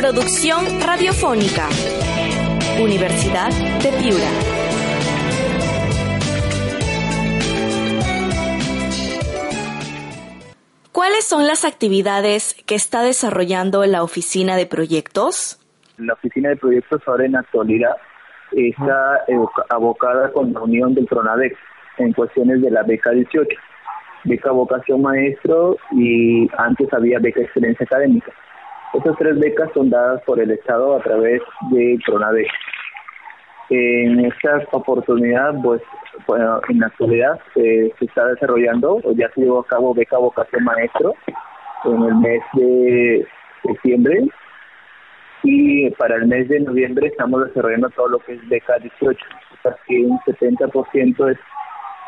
Producción radiofónica. Universidad de Piura. ¿Cuáles son las actividades que está desarrollando la oficina de proyectos? La oficina de proyectos ahora en actualidad está abocada con la unión del PRONADEX en cuestiones de la beca 18, beca vocación maestro y antes había beca excelencia académica. Estas tres becas son dadas por el Estado a través de PRONADEX. En esta oportunidad, pues, bueno, en la actualidad se está desarrollando, o ya se llevó a cabo beca vocación maestro en el mes de septiembre y para el mes de noviembre estamos desarrollando todo lo que es beca 18, que un 70% es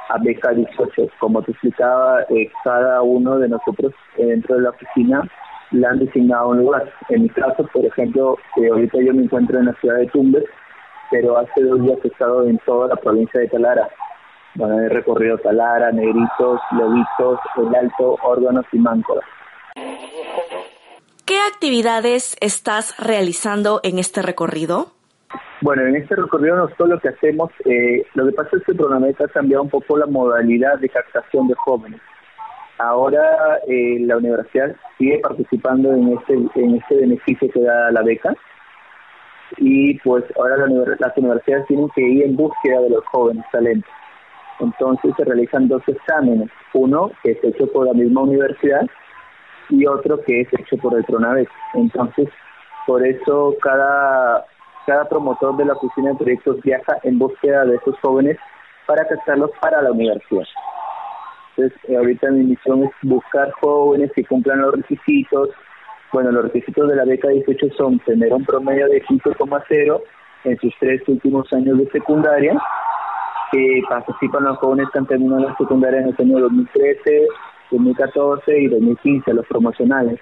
a beca 18. Como te explicaba, eh, cada uno de nosotros eh, dentro de la oficina le han designado un lugar. En mi caso, por ejemplo, eh, ahorita yo me encuentro en la ciudad de Tumbes, pero hace dos días he estado en toda la provincia de Talara. Bueno, he recorrido Talara, Negritos, Lobitos, El Alto, Órganos y Máncora. ¿Qué actividades estás realizando en este recorrido? Bueno, en este recorrido nosotros lo que hacemos, eh, lo que pasa es que el programa ha cambiado un poco la modalidad de captación de jóvenes. Ahora eh, la universidad sigue participando en este, en este beneficio que da la beca y pues ahora las universidades tienen que ir en búsqueda de los jóvenes talentos. Entonces se realizan dos exámenes, uno que es hecho por la misma universidad y otro que es hecho por el Pronaves. Entonces, por eso cada, cada promotor de la oficina de proyectos viaja en búsqueda de esos jóvenes para captarlos para la universidad. Entonces, eh, ahorita mi misión es buscar jóvenes que cumplan los requisitos. Bueno, los requisitos de la beca 18 son tener un promedio de 5,0 en sus tres últimos años de secundaria. que participan los jóvenes que han terminado la secundaria en el año 2013, 2014 y 2015, los promocionales.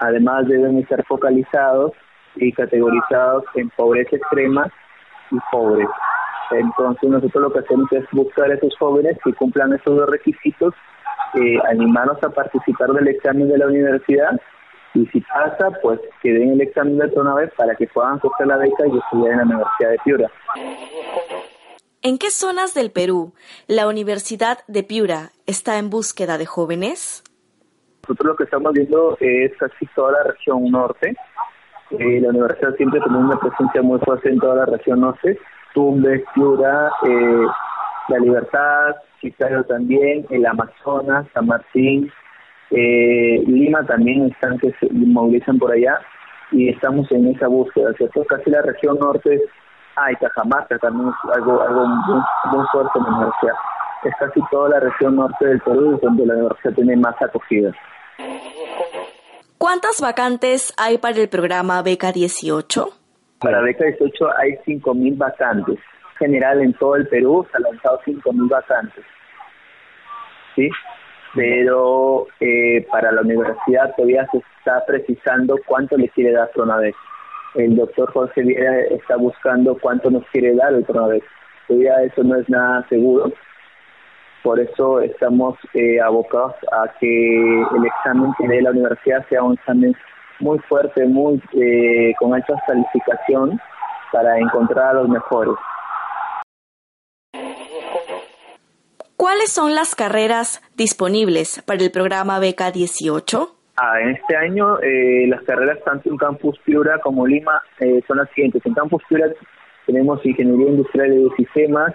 Además deben estar focalizados y categorizados en pobreza extrema y pobres. Entonces nosotros lo que hacemos es buscar a esos jóvenes que cumplan esos dos requisitos, eh, animarlos a participar del examen de la universidad y si pasa, pues que den el examen de otra vez para que puedan coger la beca y estudiar en la Universidad de Piura. ¿En qué zonas del Perú la Universidad de Piura está en búsqueda de jóvenes? Nosotros lo que estamos viendo es casi toda la región norte. Eh, la universidad siempre tiene una presencia muy fuerte en toda la región norte. Tumbes, Piura, eh, La Libertad, Chiclayo también, el Amazonas, San Martín, eh, Lima también están que se movilizan por allá y estamos en esa búsqueda, ¿cierto? Casi la región norte Ah, Cajamarca también es algo, algo muy, fuerte en la universidad. Es casi toda la región norte del Perú donde la universidad tiene más acogida. ¿Cuántas vacantes hay para el programa Beca 18? Para Beca 18 hay 5.000 vacantes. En general, en todo el Perú se han lanzado 5.000 vacantes. ¿Sí? Pero eh, para la universidad todavía se está precisando cuánto le quiere dar Pronavex el doctor José Viera está buscando cuánto nos quiere dar el Pronavex. Todavía eso no es nada seguro. Por eso estamos eh, abocados a que el examen que dé la universidad sea un examen muy fuerte, muy eh, con alta calificación para encontrar a los mejores. ¿Cuáles son las carreras disponibles para el programa Beca 18? Ah, en este año eh, las carreras tanto en Campus Piura como Lima eh, son las siguientes. En Campus Piura tenemos Ingeniería Industrial de Sistemas,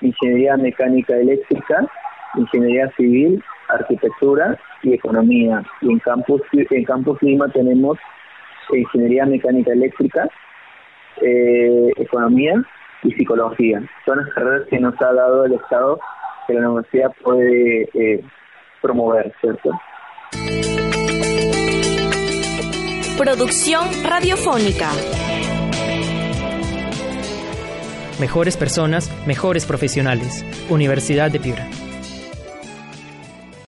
Ingeniería Mecánica Eléctrica, Ingeniería Civil, Arquitectura y Economía. Y en Campus, en Campus Lima tenemos Ingeniería Mecánica Eléctrica, eh, Economía y Psicología. Son las carreras que nos ha dado el Estado que la universidad puede promover, ¿cierto? Producción radiofónica. Mejores personas, mejores profesionales. Universidad de Piura.